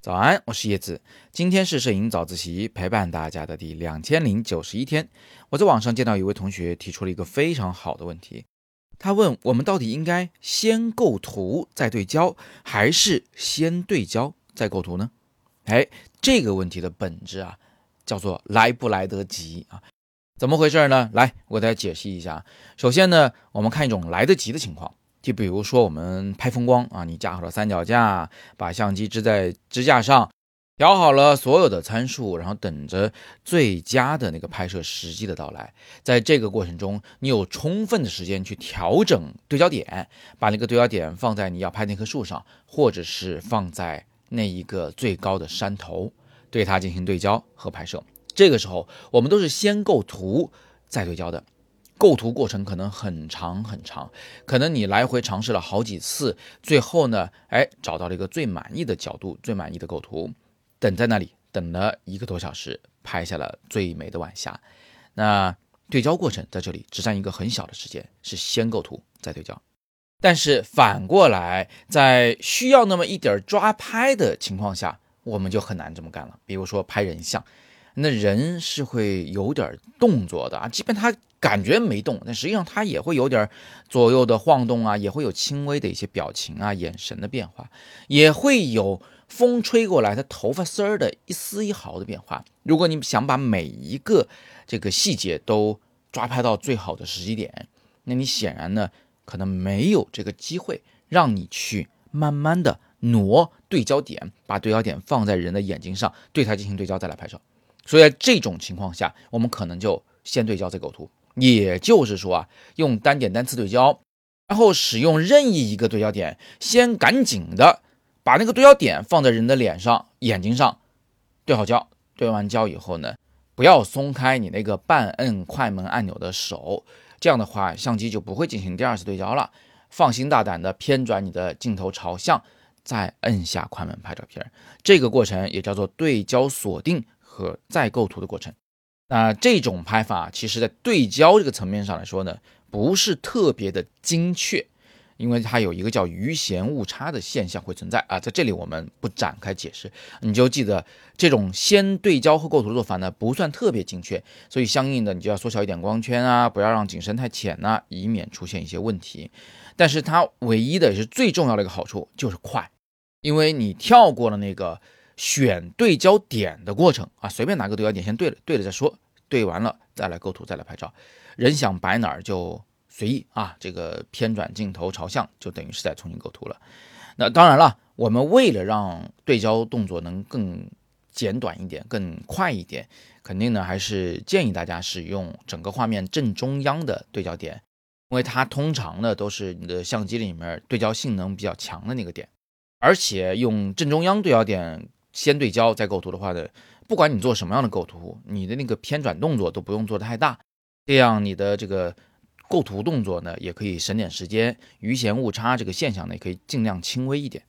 早安，我是叶子。今天是摄影早自习陪伴大家的第两千零九十一天。我在网上见到一位同学提出了一个非常好的问题，他问我们到底应该先构图再对焦，还是先对焦再构图呢？哎，这个问题的本质啊，叫做来不来得及啊？怎么回事呢？来，我给大家解析一下。首先呢，我们看一种来得及的情况。就比如说我们拍风光啊，你架好了三脚架，把相机支在支架上，调好了所有的参数，然后等着最佳的那个拍摄时机的到来。在这个过程中，你有充分的时间去调整对焦点，把那个对焦点放在你要拍那棵树上，或者是放在那一个最高的山头，对它进行对焦和拍摄。这个时候，我们都是先构图再对焦的。构图过程可能很长很长，可能你来回尝试了好几次，最后呢，哎，找到了一个最满意的角度、最满意的构图，等在那里等了一个多小时，拍下了最美的晚霞。那对焦过程在这里只占一个很小的时间，是先构图再对焦。但是反过来，在需要那么一点抓拍的情况下，我们就很难这么干了。比如说拍人像。那人是会有点动作的啊，即便他感觉没动，但实际上他也会有点左右的晃动啊，也会有轻微的一些表情啊、眼神的变化，也会有风吹过来他头发丝儿的一丝一毫的变化。如果你想把每一个这个细节都抓拍到最好的时机点，那你显然呢可能没有这个机会让你去慢慢的挪对焦点，把对焦点放在人的眼睛上，对它进行对焦再来拍摄。所以在这种情况下，我们可能就先对焦再构图。也就是说啊，用单点单次对焦，然后使用任意一个对焦点，先赶紧的把那个对焦点放在人的脸上、眼睛上，对好焦。对完焦以后呢，不要松开你那个半摁快门按钮的手，这样的话相机就不会进行第二次对焦了。放心大胆的偏转你的镜头朝向，再摁下快门拍照片。这个过程也叫做对焦锁定。和再构图的过程，那这种拍法其实在对焦这个层面上来说呢，不是特别的精确，因为它有一个叫余弦误差的现象会存在啊，在这里我们不展开解释，你就记得这种先对焦后构图的做法呢，不算特别精确，所以相应的你就要缩小一点光圈啊，不要让景深太浅呐，以免出现一些问题。但是它唯一的也是最重要的一个好处就是快，因为你跳过了那个。选对焦点的过程啊，随便拿个对焦点先对了，对了再说，对完了再来构图，再来拍照。人想摆哪儿就随意啊，这个偏转镜头朝向就等于是在重新构图了。那当然了，我们为了让对焦动作能更简短一点、更快一点，肯定呢还是建议大家使用整个画面正中央的对焦点，因为它通常呢都是你的相机里面对焦性能比较强的那个点，而且用正中央对焦点。先对焦再构图的话呢，不管你做什么样的构图，你的那个偏转动作都不用做的太大，这样你的这个构图动作呢也可以省点时间，余弦误差这个现象呢也可以尽量轻微一点。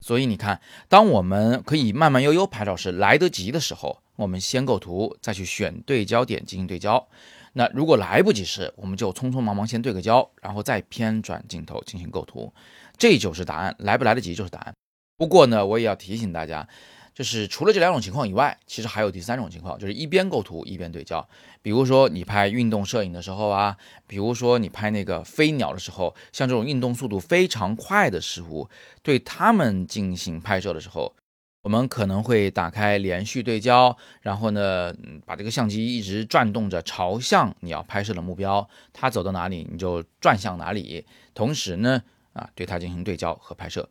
所以你看，当我们可以慢慢悠悠拍照时来得及的时候，我们先构图，再去选对焦点进行对焦。那如果来不及时，我们就匆匆忙忙先对个焦，然后再偏转镜头进行构图，这就是答案。来不来得及就是答案。不过呢，我也要提醒大家。就是除了这两种情况以外，其实还有第三种情况，就是一边构图一边对焦。比如说你拍运动摄影的时候啊，比如说你拍那个飞鸟的时候，像这种运动速度非常快的事物，对他们进行拍摄的时候，我们可能会打开连续对焦，然后呢，把这个相机一直转动着朝向你要拍摄的目标，它走到哪里你就转向哪里，同时呢，啊，对它进行对焦和拍摄。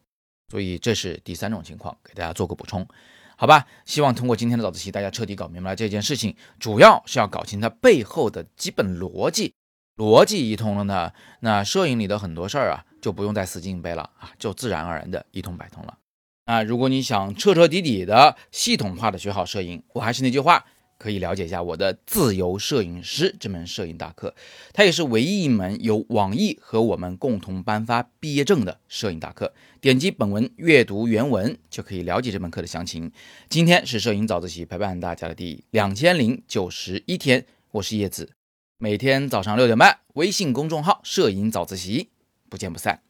所以这是第三种情况，给大家做个补充，好吧？希望通过今天的早自习，大家彻底搞明白这件事情，主要是要搞清它背后的基本逻辑。逻辑一通了呢，那摄影里的很多事儿啊，就不用再死记硬背了啊，就自然而然的一通百通了。啊，如果你想彻彻底底的系统化的学好摄影，我还是那句话。可以了解一下我的自由摄影师这门摄影大课，它也是唯一一门由网易和我们共同颁发毕业证的摄影大课。点击本文阅读原文就可以了解这门课的详情。今天是摄影早自习陪伴大家的第两千零九十一天，我是叶子，每天早上六点半，微信公众号“摄影早自习”，不见不散。